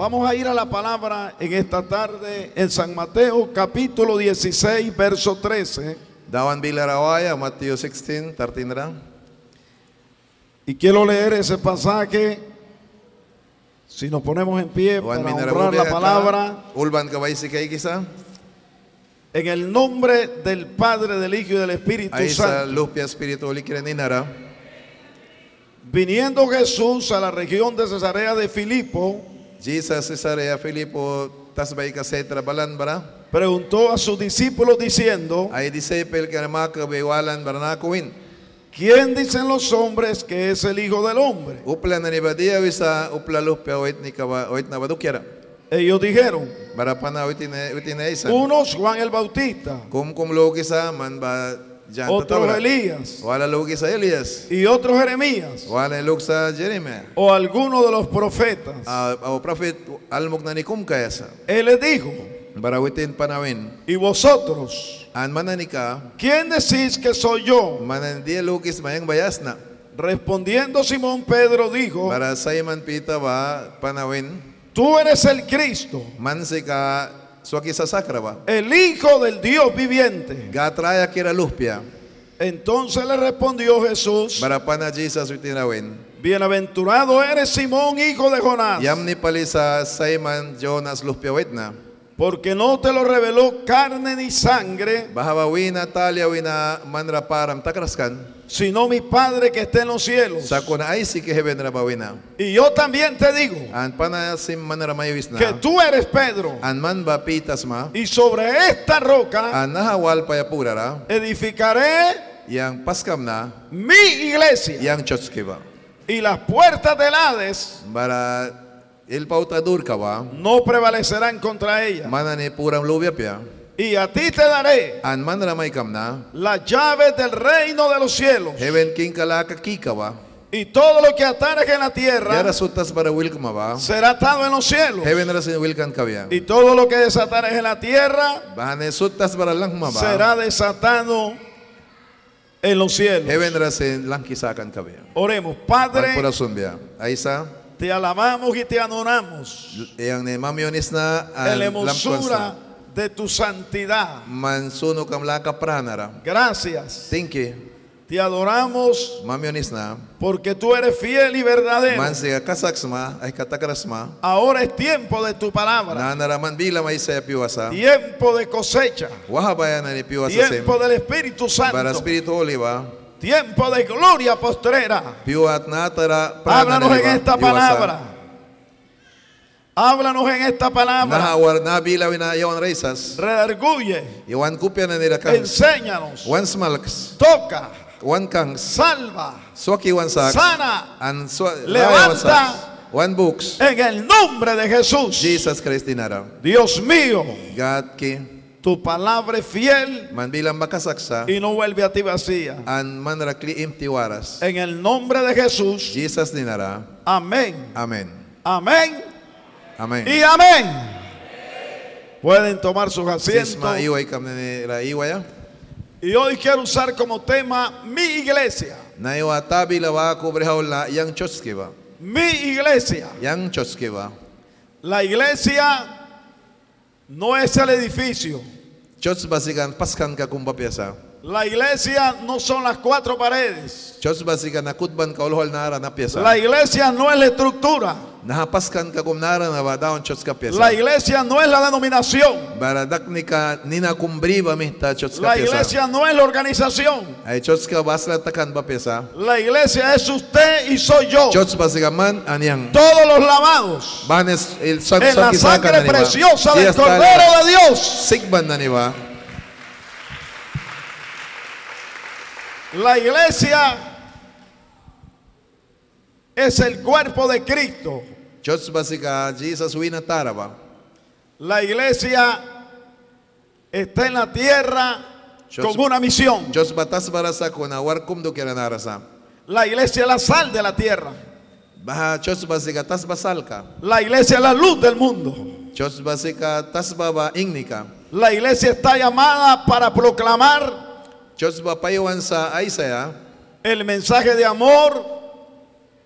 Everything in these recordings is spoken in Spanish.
Vamos a ir a la palabra en esta tarde en San Mateo capítulo 16, verso 13. Dawan bilarawaya, Matthew 16, 13 ra. Y quiero leer ese pasaje. Si nos ponemos en pie para honrar la palabra, Ulban kisa. en el nombre del Padre, del Hijo y del Espíritu Santo. Viniendo Jesús a la región de Cesarea de Filipo, Jesus Cesarea Filipo setra balan bara. preguntó a sus discípulos diciendo, Ay disciple kuwin. ¿quién dicen los hombres que es el Hijo del Hombre? Upla upla lupia badukyara. Ellos dijeron, Bara pa na wait na wait na isa. unos Juan el Bautista, sa man ba tatawra. Elías Elias. y otros Jeremías o alguno de los profetas. Él les dijo. ¿y vosotros? ¿Quién decís que soy yo? Respondiendo Simón Pedro dijo, Para pita tú eres el Cristo, man el Hijo del Dios viviente. Gatraya kira luspia. Entonces le respondió Jesús, bienaventurado eres Simón, hijo de Jonás, Porque no te lo reveló carne ni sangre, wina takraskan. sino mi Padre que está en los cielos. Y yo también te digo que tú eres Pedro, y sobre esta roca edificaré mi iglesia. Y las puertas del Hades no prevalecerán contra ella. Y a ti te daré las llaves del reino de los cielos. Heaven king kalaka kika ba. Y todo lo que atares en la tierra será atado en los cielos. Y todo lo que desatares en la tierra será desatado en los cielos. Oremos, Padre. Te alabamos y te adoramos Yang na la hermosura de tu santidad. Mansuno pranara. Gracias. Thank you. Te adoramos na. porque tú eres fiel y verdadero. Man siya kasaksma ay katakrasma. Ahora es tiempo de tu palabra. Piwasa. Tiempo de cosecha. Wahabaya na ni piwasa sim. Tiempo del Espíritu Para Santo. Espiritu Oliva. Tiempo de gloria postrera. Háblanos en esta palabra. Háblanos en esta palabra. Redarguye. Enséñanos. Toca. Salva. Sana. Levanta. Wan books. En el nombre de Jesús. Jesus Christ. Dios mío. God. Tu palabra es fiel Man bilang makasaksa. y no vuelve a ti vacía. Man rakli. En el nombre de Jesús. Jesus dinara. Amén. Amen. Amén. Amen. Y amén. Pueden tomar sus asientos. Y hoy quiero usar como tema mi iglesia. Mi iglesia. La iglesia no es el edificio. La iglesia no son las cuatro paredes. La iglesia no es la estructura. La iglesia no es la denominación. La iglesia no es la organización. La iglesia es usted y soy yo. Todos los lavados en la sangre preciosa del Cordero de Dios. La iglesia es el cuerpo de Cristo. Church basika Jesus wina taraba. La iglesia está en la tierra con una misión. Batas barasa. La iglesia es la sal de la tierra. Tas ka. La iglesia es la luz del mundo. Tas baba ingnika. La iglesia está llamada para proclamar el mensaje de amor,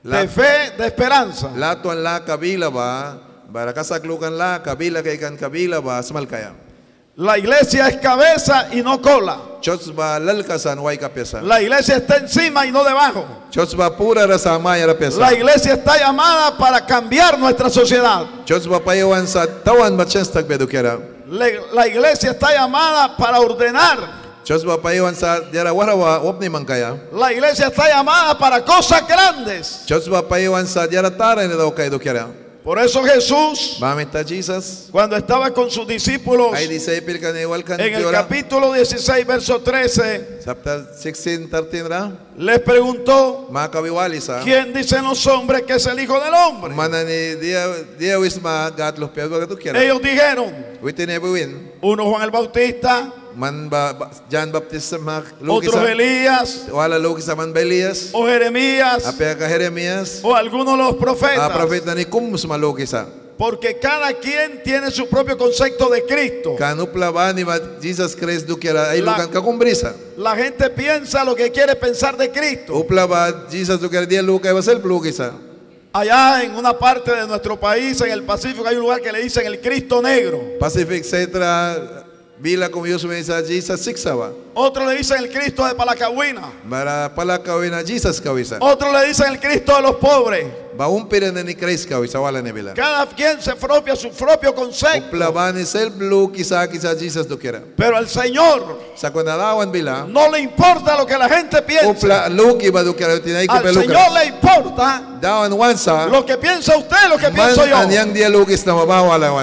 de fe, de esperanza. latuan la kabila ba. Bara kasaklukan la kabila kay kan kabila ba smal kaya. La iglesia es cabeza y no cola. La iglesia está encima y no debajo. La iglesia está llamada para cambiar nuestra sociedad. La iglesia está llamada para ordenar. Wapni. La iglesia está llamada para cosas grandes. Por eso Jesús, cuando estaba con sus discípulos en el capítulo 16, verso 13, Chapter 16, 13 ra. les preguntó. ¿quién dicen los hombres que es el Hijo del Hombre? Ellos dijeron, uno Juan el Bautista, Man ba John Baptist sa mga otros lukisa. Elías, Wala lukisa man Belias. o Jeremías, Apia ka Jeremias. o algunos de los Ah, profetas. prophet ni kum sa malukisa. Porque cada quien tiene su propio concepto de Cristo. La-. La gente piensa lo que quiere pensar de Cristo. Allá en una parte de nuestro país, en el Pacífico, hay un lugar que le dicen el Cristo negro. Pacific Cetra bila Yus may sa Jesus siksawa. Otro le dicen el Cristo de Palacahuina. Para pala kawin na Jesus kawisa. Otro le dicen el Cristo de los pobres. Baumpira na ni Christ kawisa wala ni bila. Cada quien se propia su propio concepto. Upla ba ni self lu kisa kisa Jesus du kira. Pero al Señor Sa kunalawan bila. no le importa lo que la gente piensa. Upla luki ba du kira tinay ko Al Señor le importa Dawan wansa. lo que piensa usted, lo que pienso yo.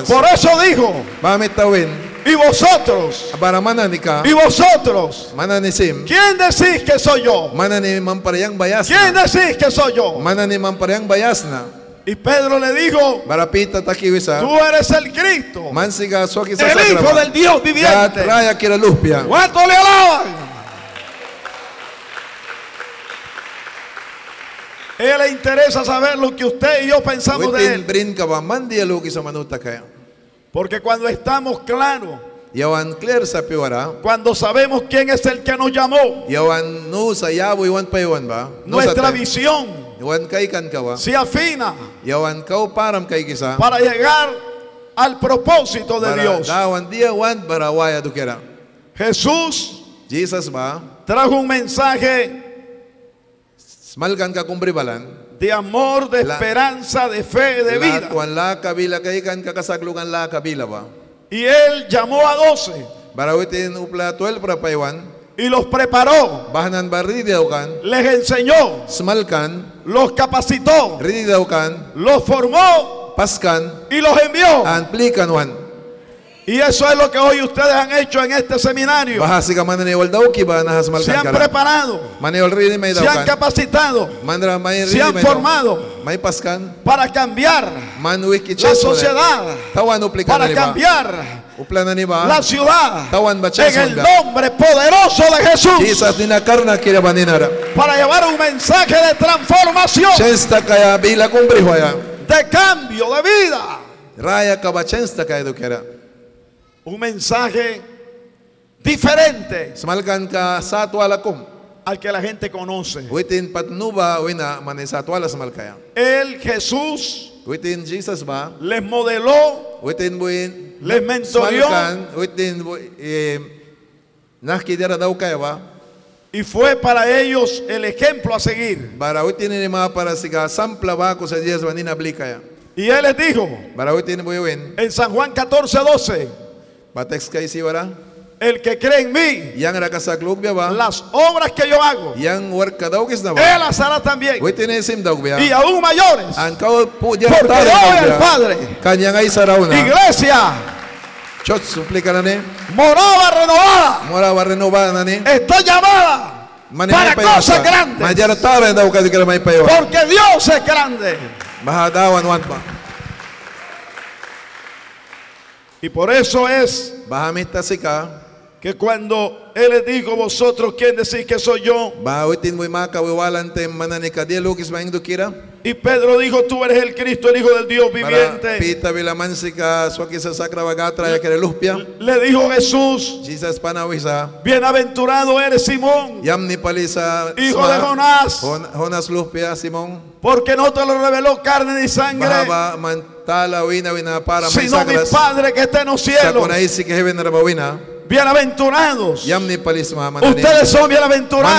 Por eso dijo, Bamit tawin. Y vosotros, y vosotros. ¿quién decís que soy yo? ¿Quién decís que soy yo? Y Pedro le dijo, tú eres el Cristo, el Hijo del Dios viviente. ¿Cuánto le alaban? Él le interesa saber lo que usted y yo pensamos de él. Porque cuando estamos claros, Yawan clear sa piwara. cuando sabemos quién es el que nos llamó, Yawan no sa yabo iwan pa iwan ba? No sa nuestra visión Yawan kay kan ka ba? se afina Yawan kau param kay kisa. para llegar al propósito de Para Dios. dawan dia wan para waya du kira. Jesús Jesus ba? trajo un mensaje Smalkan ka kumbribalan. De amor, de esperanza, de fe, de vida. Y él llamó a doce Para witin upla 12 para paiwan. y los preparó, les enseñó, Smalkan. los capacitó, los formó Paskan. y los envió. Y eso es lo que hoy ustedes han hecho en este seminario. Se han preparado, se han capacitado. Se han formado. Para cambiar la sociedad, para cambiar la ciudad en el nombre poderoso de Jesús. Para llevar un mensaje de transformación, de cambio de vida. Raya Un mensaje diferente ka al que la gente conoce. Witin patnuba wina. Él, Jesús, Witin Jesus ba? les modeló, Witin buin les witin bu- eh ba? y fue para ellos el ejemplo a seguir. Para siga sampla. Y Él les dijo en San Juan 14, 12, el que cree en mí, las obras que yo hago, Él las hará también. Y aún mayores. Porque yo biya. Padre, iglesia, morada renovada, Mora ba renovada está llamada para cosas sa- grandes. Porque Dios es grande. Mahadawan wan pa. Y por eso es que cuando Él les dijo, vosotros, ¿quién decís que soy yo? Y Pedro dijo, tú eres el Cristo, el Hijo del Dios viviente. Le dijo Jesús, bienaventurado eres Simón, hijo de Jonás, porque no te lo reveló carne ni sangre, Sino mi. Padre que está en los cielos. Bienaventurados. Ustedes son bienaventurados.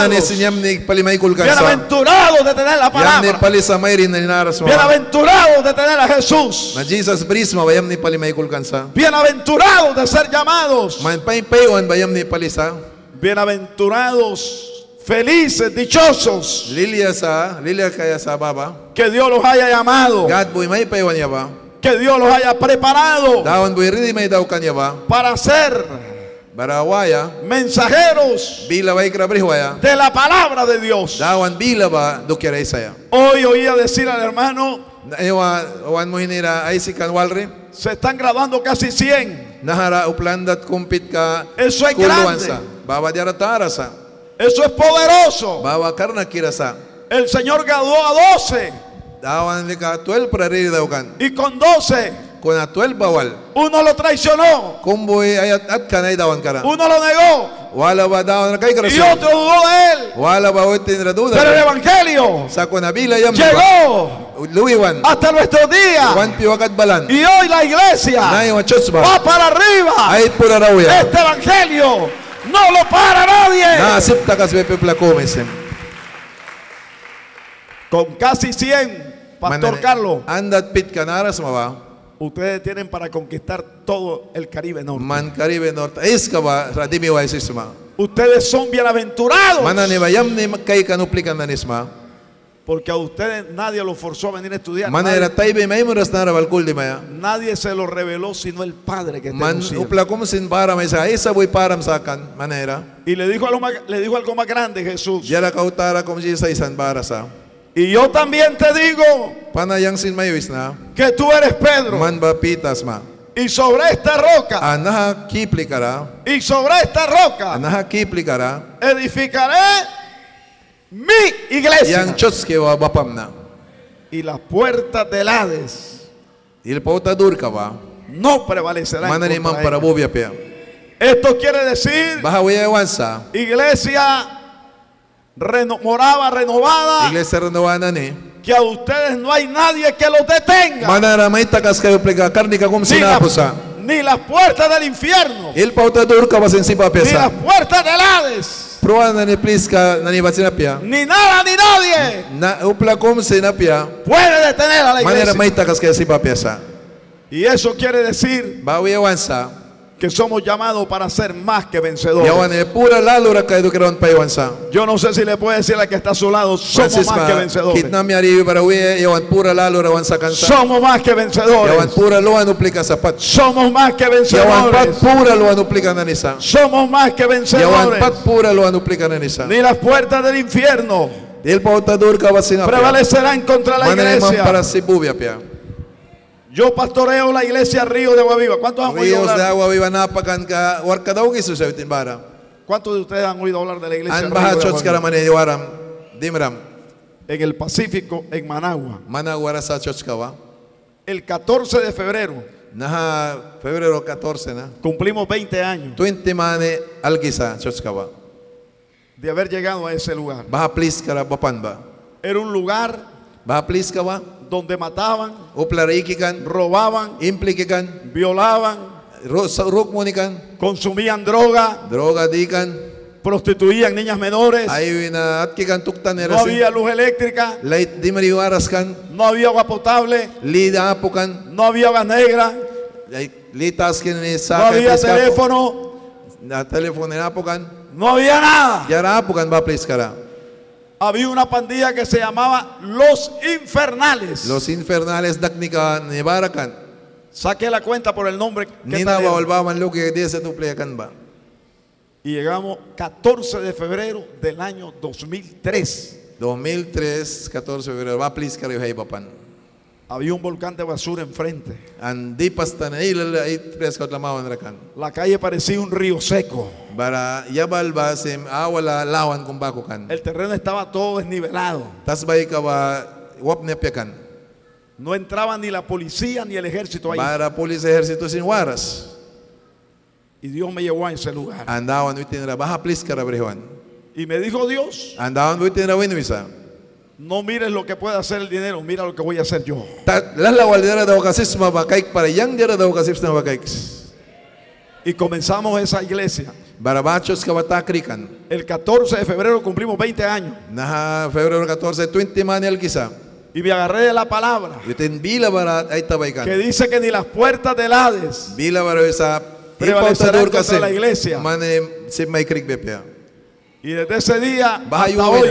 Bienaventurados de tener la palabra. Bienaventurados de tener a Jesús. Bienaventurados de ser llamados. Bienaventurados, felices, dichosos, que Dios los haya llamado, que Dios los haya preparado para ser mensajeros de la palabra de Dios. Hoy oía decir al hermano, kanwalri. se están graduando casi 100. Nahara uplandat kumpit ka Eso es grande. Eso es poderoso. El Señor graduó a 12 Dawan ni ka 12 para riri daw kan. y con 12 Kuna 12 bawal. uno lo traicionó, uno lo negó. Y otro dudó de él. Pero el Evangelio llegó hasta nuestros días y hoy la iglesia va para arriba. Este Evangelio no lo para nadie. Na asipta kas bepe plakomisen. Con casi 100, Pastor Carlos, Andat pit kanaras ma ba? ustedes tienen para conquistar todo el Caribe Norte. Man Caribe Norte. Ba radimi wa? Ustedes son bienaventurados Mana ni ba yam ni kay kanuplikan na nisma? Porque a ustedes nadie los forzó a venir a estudiar. Nadie, nadie se lo reveló sino el Padre que está en. Y le dijo, algo más, le dijo algo más grande Jesús. Y yo también te digo que tú eres Pedro. Y sobre esta roca, y sobre esta roca, edificaré mi iglesia. Y las puertas del Hades Il pauta dur ka ba? no prevalecerán. Contra para ella. pia. Esto quiere decir Bahawiya wansa. iglesia reno- morada, renovada, Iglesia renowana ni. que a ustedes no hay nadie que los detenga. Manara may takas kayo plika karni ka kum ni, la- sinapusa. ni las puertas del infierno, Il pauta dur ka basin si ni las puertas del Hades, Ka nanibat sinapya. ni nada ni nadie Na puede detener a la Manera iglesia. kayo si papesa. Y eso quiere decir. Que somos llamados para ser más que vencedores. Yo no sé si le puede decir a la que está a su lado, somos Francis más que vencedores. kansa. Somos más que vencedores. Somos más que vencedores. Somos más que vencedores. Ni las puertas del infierno prevalecerán contra la iglesia. Yo pastoreo la iglesia Río de Agua Viva. ¿Cuántos han oído Ríos de hablar? agua viva napakan ka warka daw gisu sa bitin bara. ¿Cuántos de ustedes han oído hablar de la iglesia Río de Agua Viva? Dimram. En el Pacífico, en Managua. Mana wara sa church kawa. El 14 de febrero Naha Febrero 14 na. cumplimos 20 años 20 mane algisa church kawa. de haber llegado a ese lugar. Baha please kara bapan ba. Era un lugar Baha please kawa. Donde mataban, Upla reikikan. robaban, Implikikan. violaban, Rukmunikan. consumían droga, Droga dikan. prostituían niñas menores, Ayo na at kikan tuktan no había luz eléctrica, Light di mariwaras kan. no había agua potable, Lida apukan. no había gas negra, Litas kin ni no sa había teléfono, Na telepon na apukan. no había nada. Yara apukan ba please kara. Había una pandilla que se llamaba Los Infernales. Los infernales daknika ni barakan. Saqué la cuenta por el nombre que. Y llegamos 14 de febrero del año 2003. 2003, 14 de febrero, va please. Había un volcán de basura enfrente. La calle parecía un río seco. El terreno estaba todo desnivelado. No entraba ni la policía ni el ejército ahí. Para pulis ejercito sin waras. Y Dios me llevó a ese lugar. Rabrihuan. Y me dijo Dios, winwisa. No mires lo que puede hacer el dinero, mira lo que voy a hacer yo. Y comenzamos esa iglesia. El 14 de febrero cumplimos 20 años. Febrero 14, 20 manel kisa. Y me agarré de la palabra que dice que ni las puertas del Hades Bila bara sa Prevalecerá ipausadur contra la iglesia. Y desde ese día hasta hoy.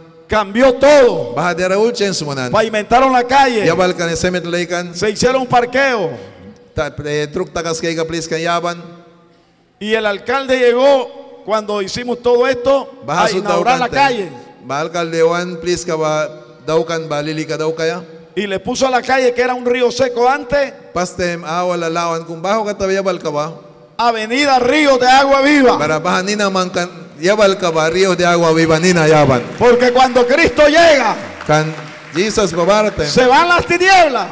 Cambió todo. Baha dira ulchens mo nan. Pavimentaron la calle. Yabal kan semet laikan. Se hicieron un parqueo. Eh, truk takas kay ka please kan yaban. Y el alcalde llegó cuando hicimos todo esto a inaugurar la calle. Ka? Y le puso a la calle que era un río seco antes, Pastem kung? Avenida Río de Agua Viva. Para ka ba rio de agua viva nina yaban. Porque cuando Cristo llega, Kan Jesus babarate. se van las tinieblas,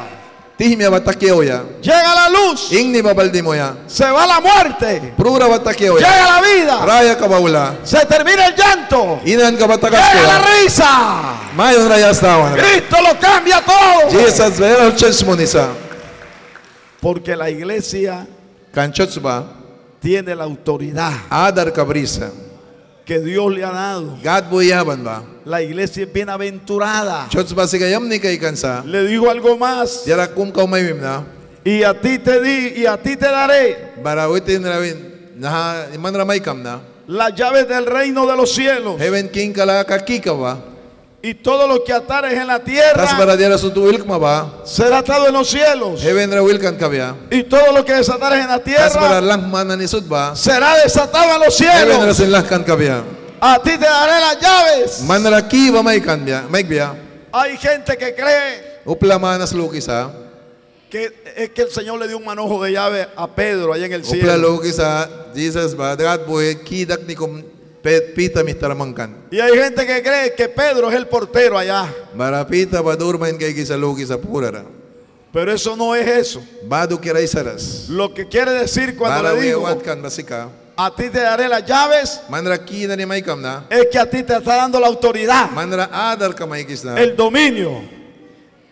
llega la luz, se va la muerte, llega la vida, Raya se termina el llanto, llega la risa. Cristo lo cambia todo. Porque la iglesia tiene la autoridad. Adar ka brisa. Que Dios le ha dado. La iglesia es bienaventurada. Le digo algo más. Y a ti te di y a ti te daré las llaves del reino de los cielos. Y todo lo que atares en la tierra será atado en los cielos. Y todo lo que desatares en la tierra será desatado en los cielos. A ti te daré las llaves. Hay gente que cree que es que el Señor le dio un manojo de llave a Pedro allá en el cielo. Pita mistaramangkan. Y hay gente que cree que Pedro es el portero allá. Marapita ba durmain kay kisa lukis sa purara. Pero eso no es eso. Badu kiray saras. Lo que quiere decir cuando le digo, wewat kan basika. a ti te daré las llaves, Manara ki na ni may kam na. es que a ti te está dando la autoridad, Manara adar ka may kis na. el dominio,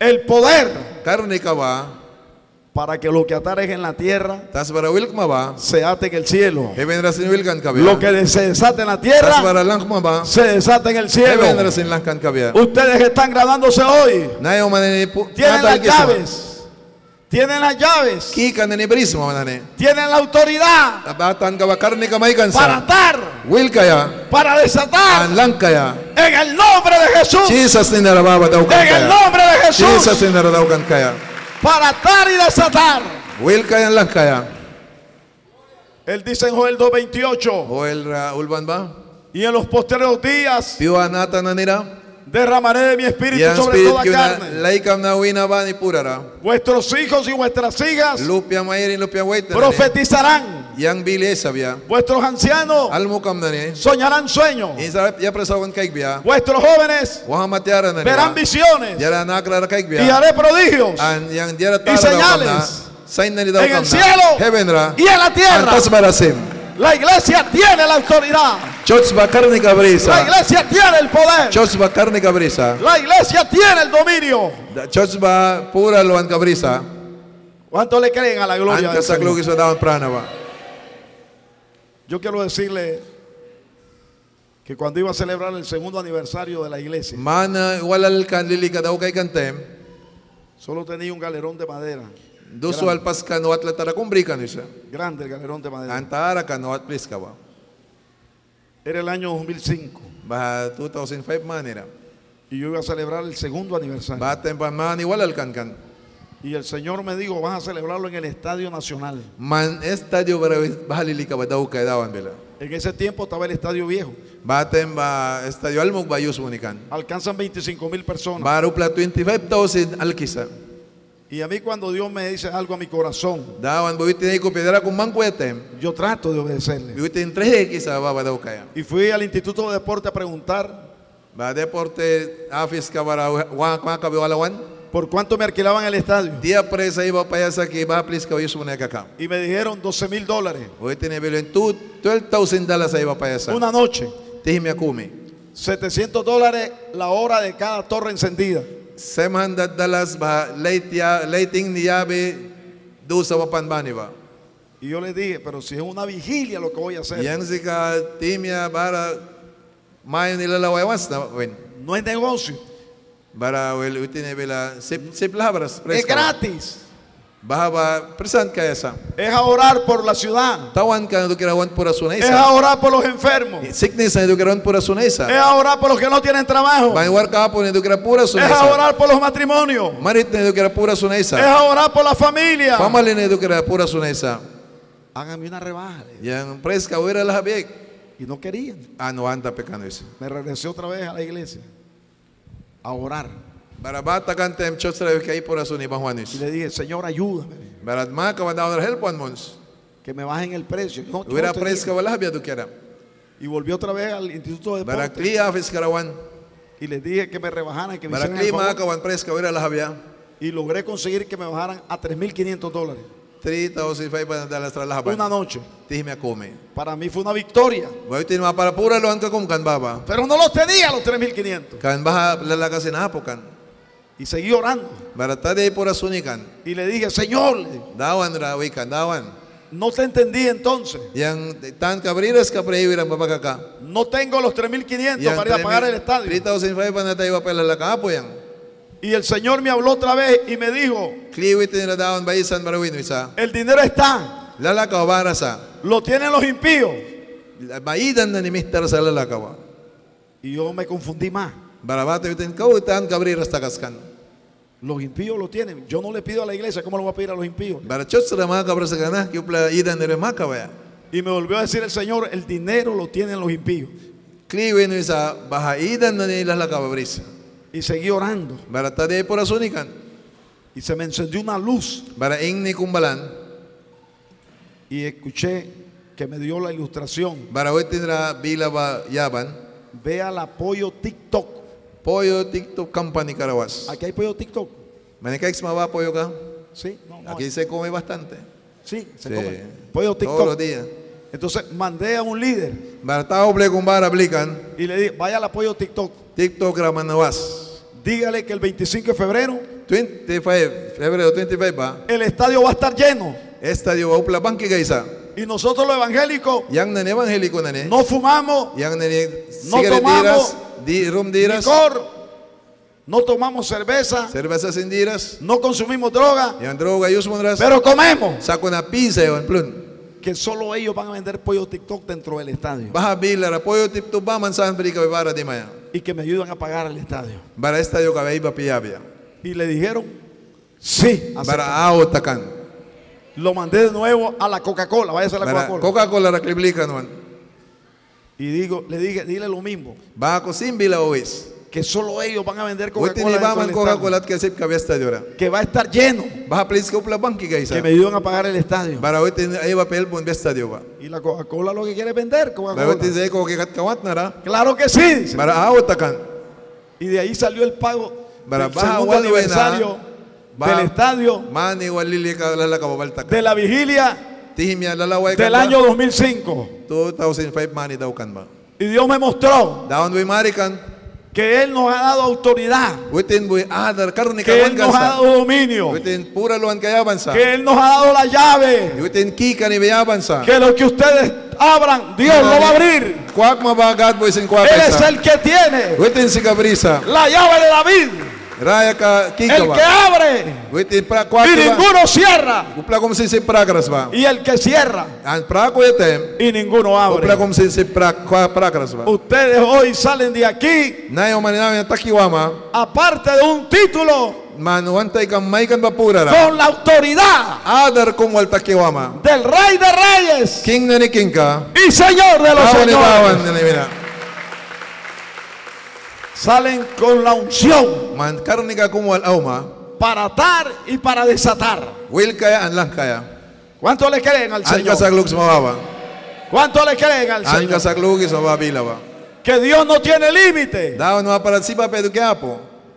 el poder, Karne ka ba? Para que lo que atares en la tierra se ate en el cielo. Lo que se desate en la tierra se desata en el cielo. Ustedes están graduándose hoy. Tienen las llaves, tienen las llaves, tienen la autoridad para atar, para desatar. En el nombre de Jesús. En el nombre de Jesús. Para atar y desatar. Will kaya lang kaya. Él dice en Joel 2.28. Oel ra ulban ba? Y en los posteriores días derramaré de mi espíritu sobre toda carne. Vuestros hijos y vuestras hijas ni. profetizarán. Yang. Vuestros ancianos soñarán sueños. Isa ya presawan kay biya. Vuestros jóvenes verán visiones. Yara Y haré prodigios An yang diara Y tara señales en el cielo y en la tierra. La iglesia tiene la autoridad. La iglesia tiene el poder. La iglesia tiene el dominio. Pura. ¿Cuánto le creen a la gloria An del Señor? kasaklugis wa dawan prana ba. Yo quiero decirle que cuando iba a celebrar el segundo aniversario de la iglesia, Mana walal kan lili ka daw kay kantem. solo tenía un galerón de madera. Duso al pas kanuat latara kumbrikan isa. Grande el galerón de madera. Antara ka ba. Era el año 2005 Baha 2005 manira. y yo iba a celebrar el segundo aniversario. Baten pa mani walal kan kan. Y el Señor me dijo, vas a celebrarlo en el Estadio Nacional. Man estadio bara bahalili ka ba daw kay dawan bela. En ese tiempo estaba el Estadio Viejo. Baten ba estadio almog ba yus munikan. Alcanzan 25 mil personas. Baru pla 25,000 alkisa. Y a mí cuando Dios me dice algo a mi corazón, mangkwetem. yo trato de obedecerle. Y fui al Instituto de Deporte a preguntar deporte por cuánto me alquilaban el estadio. Dia presa iba pa sa ki ba please ka yus munika ka. Y me dijeron 12 mil dólares. Buwit tinay bilin 12,000 dollars sa iba pa sa. Una noche. Tihmi akumi. 700 dólares la hora de cada torre encendida. 700 dollars ba late ya lighting ni yabe do sa wapan ba ni ba. Y yo les dije, pero si es una vigilia lo que voy a hacer. Yang sika timya bara mayo was na win. No es negocio. Bara utine bela sip sip labras Es gratis. Bahaba present kaya sa. Es a orar por la ciudad. Tawan ka dukirawan pura Es a orar por los enfermos. Sickness na dukirawan pura Es sunaysa. a orar por los que no tienen trabajo. Bangwar ka po na dukira pura Es a orar por los matrimonios. Marit na dukira pura Es sunaysa. a orar por la familia. Pamali na dukira pura sunaysa. Háganme una rebaja. Yang pres ka wira lahabik. Y no querían. Ano anta pekano isa. Me regresé otra vez a la iglesia a orar. Bara bata kan tem ra kay pura suni Y bahwanis. le dije, Señor, ayúdame. Bara ma ka wanda na help one mons. Que me bajen el precio. No, yo Wira no pres ka tenía. wala habya dukira. y volví otra vez al Instituto de Bara Deporte. kli office karawan. Y les dije que me rebajaran, que me Bara hicieran el kli ma ka wan pres ka wira lahabya. Y logré conseguir que me bajaran a 3.500 dólares. 3,500 dollars tra lahaban. Una noche. Para mí fue una victoria. Para pura loan ka kung kan baba. Pero no los tenía los 3.500. Kan baha lalakasin hapo kan. Y seguí orando. Barata de pura sunikan. Y le dije, Señor, Dawan dawan. no te entendí entonces. Tan. No tengo los 3.500 Yang para ir a pagar el estadio. 3,500 na tayo pa lalakapo yang. Y el Señor me habló otra vez y me dijo, el dinero está, lo tienen los impíos. Y yo me confundí más. Los impíos lo tienen. Yo no le pido a la iglesia, ¿cómo lo voy a pedir a los impíos? Y me volvió a decir el Señor, el dinero lo tienen los impíos. Y seguí orando. Y se me encendió una luz. Bara ing ni kumbalan. Y escuché que me dio la ilustración. Bara witin ra bila ba yaban. Vea el apoyo TikTok. Poyo TikTok company karawas. Aquí hay pollo TikTok. Manikaix mawa poyo ka. Sí, no, no. Aquí se come bastante. Sí, se Sí. come. Pollo Todos los TikTok. días. Entonces mandé a un líder y le dije, vaya al apoyo TikTok. TikTok ra manawas. Dígale que el 25 de febrero 25, febrero 25 ba. el estadio va a estar lleno. Estadio wa upla banki gaisa. Y nosotros los evangélicos Yang evangélico no fumamos Yang No tomamos diras. Di rum diras. licor, no tomamos cerveza, Cerveza sin diras. no consumimos droga, Yang pero comemos. Sako na pizza yon plun. Que solo ellos van a vender pollo TikTok dentro del estadio Baha bila ra poyo tip to ba man saan beri y que me ayudan a pagar el estadio. Bara estadio ka iba piyabya. Y le dijeron, sí. Bara ao takan. Lo mandé de nuevo a la Coca-Cola, vaya a la Coca-Cola. Coca-Cola ra kliblika noan. Y digo, le dije, dile lo mismo, ko sim bila always. Que solo ellos van a vender Coca-Cola ra. Que va a estar lleno, que me ayudan a pagar el estadio. Y la Coca-Cola lo que quiere es vender Coca-Cola. ra. Claro que sí. dice. Takan. Y de ahí salió el pago del segundo aniversario del estadio de la vigilia del año 2005. 2005 mani daw kan ba. Y Dios me mostró. Que Él nos ha dado autoridad, que Él nos ha dado dominio, que Él nos ha dado la llave, que lo que ustedes abran, Dios lo va a abrir. Kwak Él es el que tiene la llave de David. Raya El que abre y ninguno cierra. Y el que cierra. Yetem. y ninguno abre. Ustedes hoy salen de aquí, aparte de un título, ra. con la autoridad del Rey de Reyes. Y Señor de los señores. Salen con la unción Man auma. para atar y para desatar. Will kaya an lang kaya. ¿Cuánto le creen al Señor? ¿Cuánto le creen al Señor? Que Dios no tiene límite.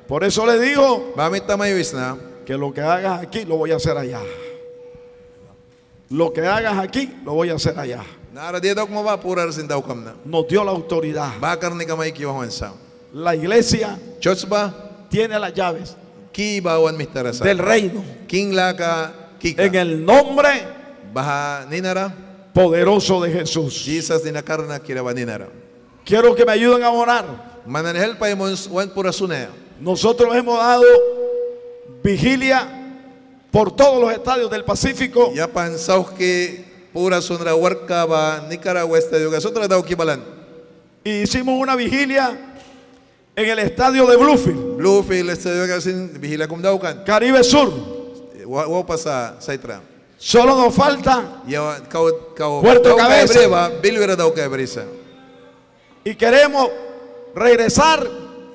Por eso le digo que lo que hagas aquí lo voy a hacer allá. Lo que hagas aquí lo voy a hacer allá. Nos dio la autoridad. La iglesia tiene las llaves del reino. En el nombre poderoso de Jesús. Jesus. Quiero que me ayuden a orar. Nosotros hemos dado vigilia por todos los estadios del Pacífico Yapan sauh ki pura ba Nicaragua yuga. Sotra daw kibalan. y hicimos una vigilia en el estadio de Bluefield, Bluefield yuga sin vigila daw kan. Caribe Sur. Wa wa pa sa saitra. Solo nos falta Ya kau kau Puerto kau kay Cabeza. breva, bilwera daw kay brisa. y queremos regresar,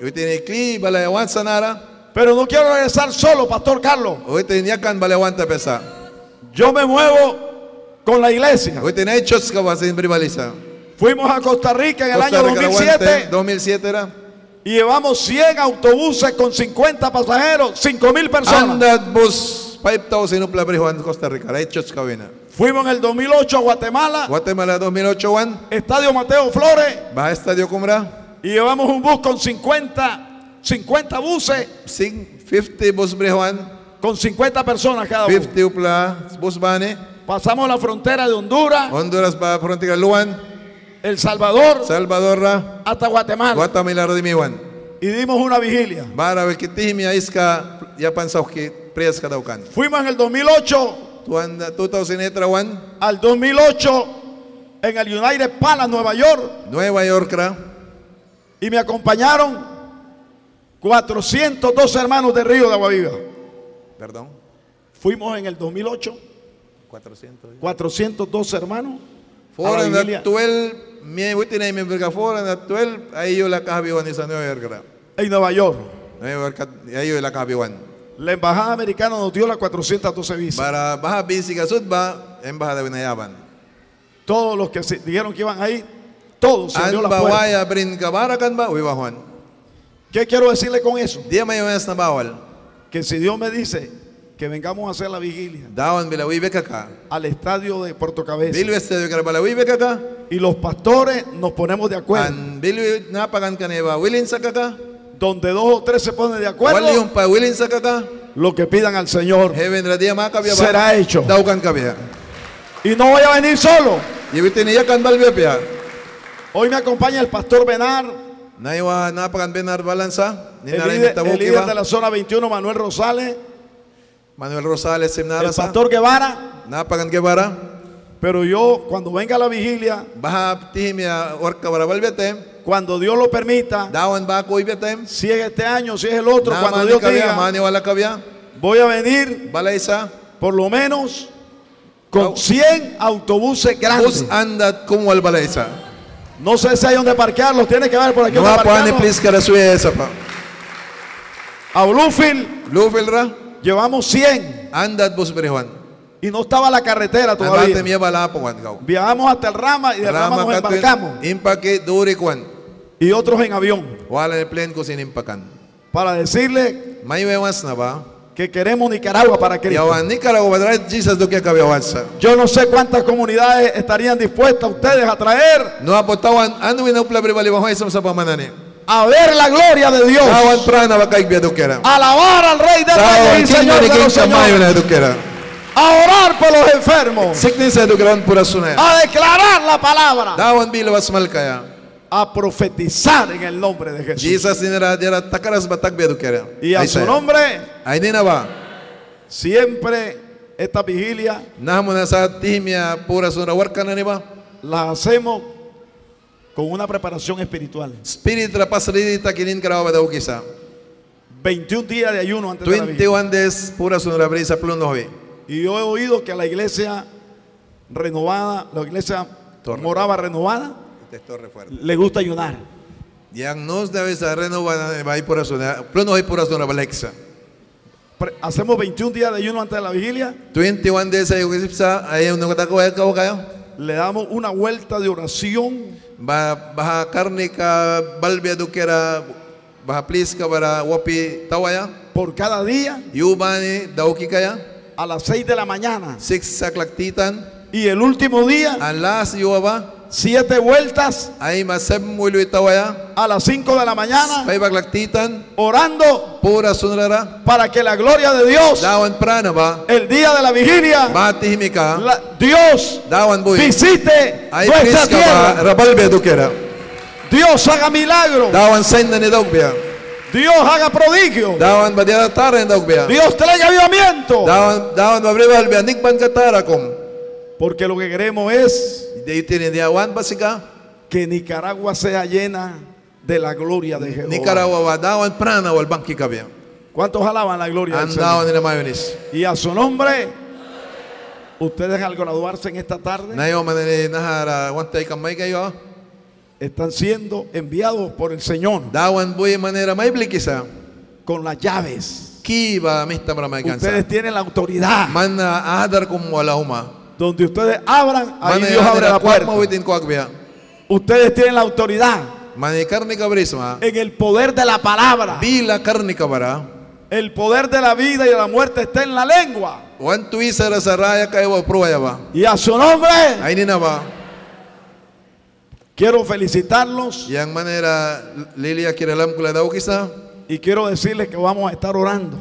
Hoy tiene kli balayawan sanara. pero no quiero regresar solo, Pastor Carlos. Hoy tiene yakan balayawan ta pesa. Yo me muevo con la iglesia. Hoy tiene hechos ka ba sin bribalisa. Fuimos a Costa Rica en el Costa año Rica 2007 2007 era. Y llevamos 100 autobuses con 50 pasajeros, 5 mil personas. Andat bus 5,000 upla brihuan Costa Rica. Fuimos en el 2008 a Guatemala, Guatemala 2008 wan. Estadio Mateo Flores, Baja estadio kumra. y llevamos un bus con 50, 50 buses Sing 50 bus brihuan. con 50 personas cada uno. 50 upla bus bane. Pasamos la frontera de Honduras, Honduras ba frontier luan. El Salvador, Salvador ra. hasta Guatemala. Guatemala radimiwan. Y dimos una vigilia. Wikitihim ya kan. Fuimos en el 2008 Tuan 2008 wan. al 2008 en el United Palace, Nueva York, Nueva York ra. y me acompañaron 402 hermanos de Río de Aguaviva. Perdón. Fuimos en el 2008, 400. 402 hermanos. Vigilia na 12 mi witin ay member ka foran na 12 ayo la kahabiwan sa New York en Nueva York. New York at- ayo la kahabiwan. La embajada americana nos dio las 412 visas. Para baha busy ka sud ba embahada winayaban. Todos los que se dijeron que iban ahí, todos se An la puerta. bawaya brin ka barakan ba wiwahon. ¿Qué quiero decirle con eso? May mas na bawal. Que si Dios me dice que vengamos a hacer la vigilia. Dawan al estadio de Puerto Cabeza. Y los pastores nos ponemos de acuerdo, donde dos o tres se ponen de acuerdo, lo que pidan al Señor será hecho. Y no voy a venir solo. Hoy me acompaña el pastor Benar, el líder, el líder de la zona 21, Manuel Rosales, Manuel Rosales el pastor Guevara. Napakan Guevara. Pero yo, cuando venga la vigilia, cuando Dios lo permita, si es este año, si es el otro, cuando Dios diga, voy a venir por lo menos con 100 autobuses grandes. No sé si hay donde parquearlos, tiene que ver por aquí No donde po ani llevamos 100 Andat bus berihwan. y no estaba la carretera todavía. Viajamos hasta el Rama y del Rama nos embarcamos. Y otros en avión. Para decirle que queremos Nicaragua para Cristo. Yo no sé cuántas comunidades estarían dispuestas ustedes a traer. No winaupla bribali ba hoy sa pamanani. A ver la gloria de Dios, alabar al Rey de Reyes y Señor de los Señores, a orar por los enfermos, a declarar la palabra. A profetizar en el nombre de Jesús. Y a su nombre, siempre esta vigilia la hacemos con una preparación espiritual. Spirit ra pasridi takinin karawa daw kisa. 21 días de ayuno antes de la. 21 days pura sunra brisa pluno hoy. Y yo he oído que a la iglesia renovada, la iglesia Torre. moraba renovada, le gusta ayunar. Yang nos debe sa renovada vai pura sunra. Pluno hoy pura baleksa. Pre- Hacemos 21 días de ayuno antes de la vigilia, 21 days ay kusipsa ay no katako ay kaw kayo. le damos una vuelta de oración baha karni ka balbia do kera baha please ka bara wapi tawaya. por cada día Yubani daw ki kaya. a las 6 de la mañana. Six saklak titan. Y el último día, Ang last yuwa siete vueltas mulu a las 5 de la mañana, orando Pura sunrara. para que la gloria de Dios, Dawan el día de la vigilia, Dios Dawan visite Ay nuestra tierra. Dios haga milagro. Dawan ni. Dios haga prodigio. Dawan taren. Dios traiga avivamiento. Dawan dawan. Porque lo que queremos es Di tinin diawan basika. que Nicaragua sea llena de la gloria de Jehová. Nicaragua ba dawan prana wal banki kabia. ¿Cuántos alaban la gloria del Señor? nila mayonis. Y a su nombre, ustedes al graduarse en esta tarde están siendo enviados por el Señor con las llaves. Ustedes tienen la autoridad. Donde ustedes abran, ahí Dios abre la puerta. Ustedes tienen la autoridad en el poder de la palabra. El poder de la vida y de la muerte está en la lengua. Y a su nombre. Quiero felicitarlos. Y quiero decirles que vamos a estar orando.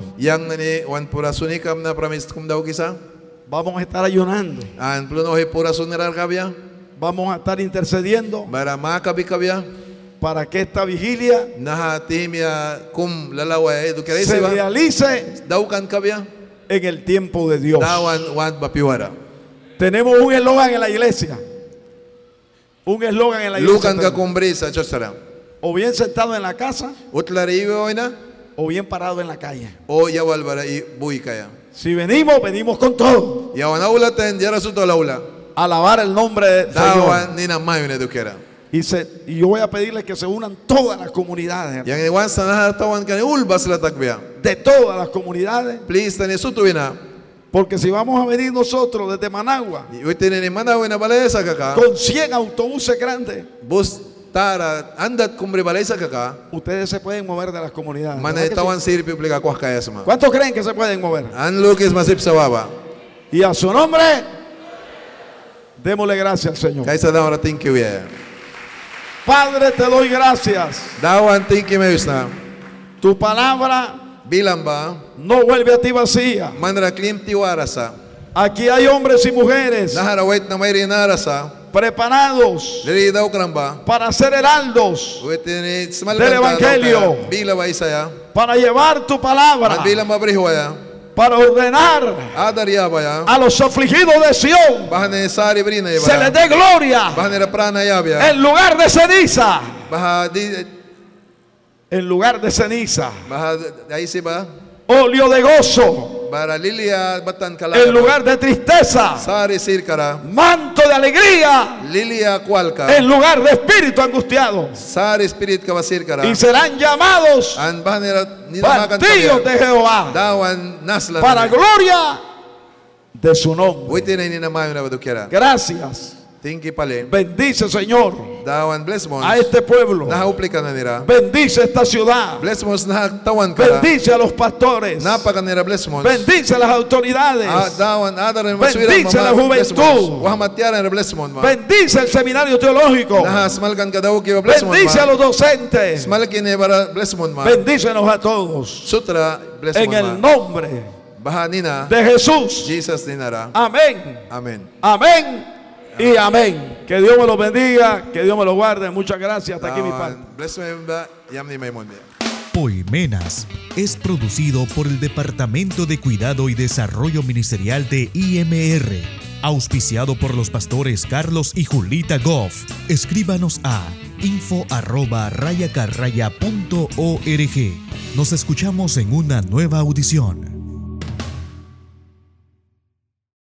Vamos a estar ayunando. Kabia. Vamos a estar intercediendo para que esta vigilia kira se realice en el tiempo de Dios. Tenemos un eslogan en la iglesia. Un eslogan en la iglesia. Tenemos. O bien sentado en la casa o bien parado en la calle. bara i buhi kaya. Si venimos, venimos con todo. Yawan aula ten jara su laula. Alabar el nombre del Señor. Nina. Y, se- y yo voy a pedirles que se unan todas las comunidades. De todas las comunidades. Porque si vamos a venir nosotros desde Managua con 100 autobuses grandes, Bus tara andat kumbre balesa kaka. ustedes se pueden mover de las comunidades. Mana ¿verdad que sí? tawan sir publika kwa kaya sama. ¿Cuántos creen que se pueden mover? An lukis masip sa baba. Y a su nombre, démosle gracias al Señor. Kaisa dawan thank you. Padre, te doy gracias. Dawan thank you mayusna. Tu palabra Bilang ba no vuelve a ti vacía. manra klim tiwarasa. Aquí hay hombres y mujeres Nahara wait na may rinarasa. Preparados para ser heraldos, Del Evangelio. Para llevar tu palabra, para ordenar a los afligidos de ya Se les dé gloria en lugar de ceniza. En lugar de ceniza, ay si ba. Óleo de gozo. En lugar de tristeza, manto de alegría. En lugar de espíritu angustiado. Y serán llamados partidos de Jehová para gloria de su nombre. Gracias. Bendice, Señor, a este pueblo. Bendice esta ciudad. Bendice a los pastores. Bendice a las autoridades. Ah, Bendice la juventud. Bendice el seminario teológico. Bendice a los docentes. Bendícenos a todos. En el nombre de Jesús. Amén. Amen. Amén. Y amén. Que Dios me los bendiga, que Dios me los guarde. Muchas gracias. Hasta aquí mi parte. May mon Poimenas es producido por el Departamento de Cuidado y Desarrollo Ministerial de IMR, auspiciado por los pastores Carlos y Julita Goff. Escríbanos a info arroba rayacarraya.org. Nos escuchamos en una nueva audición.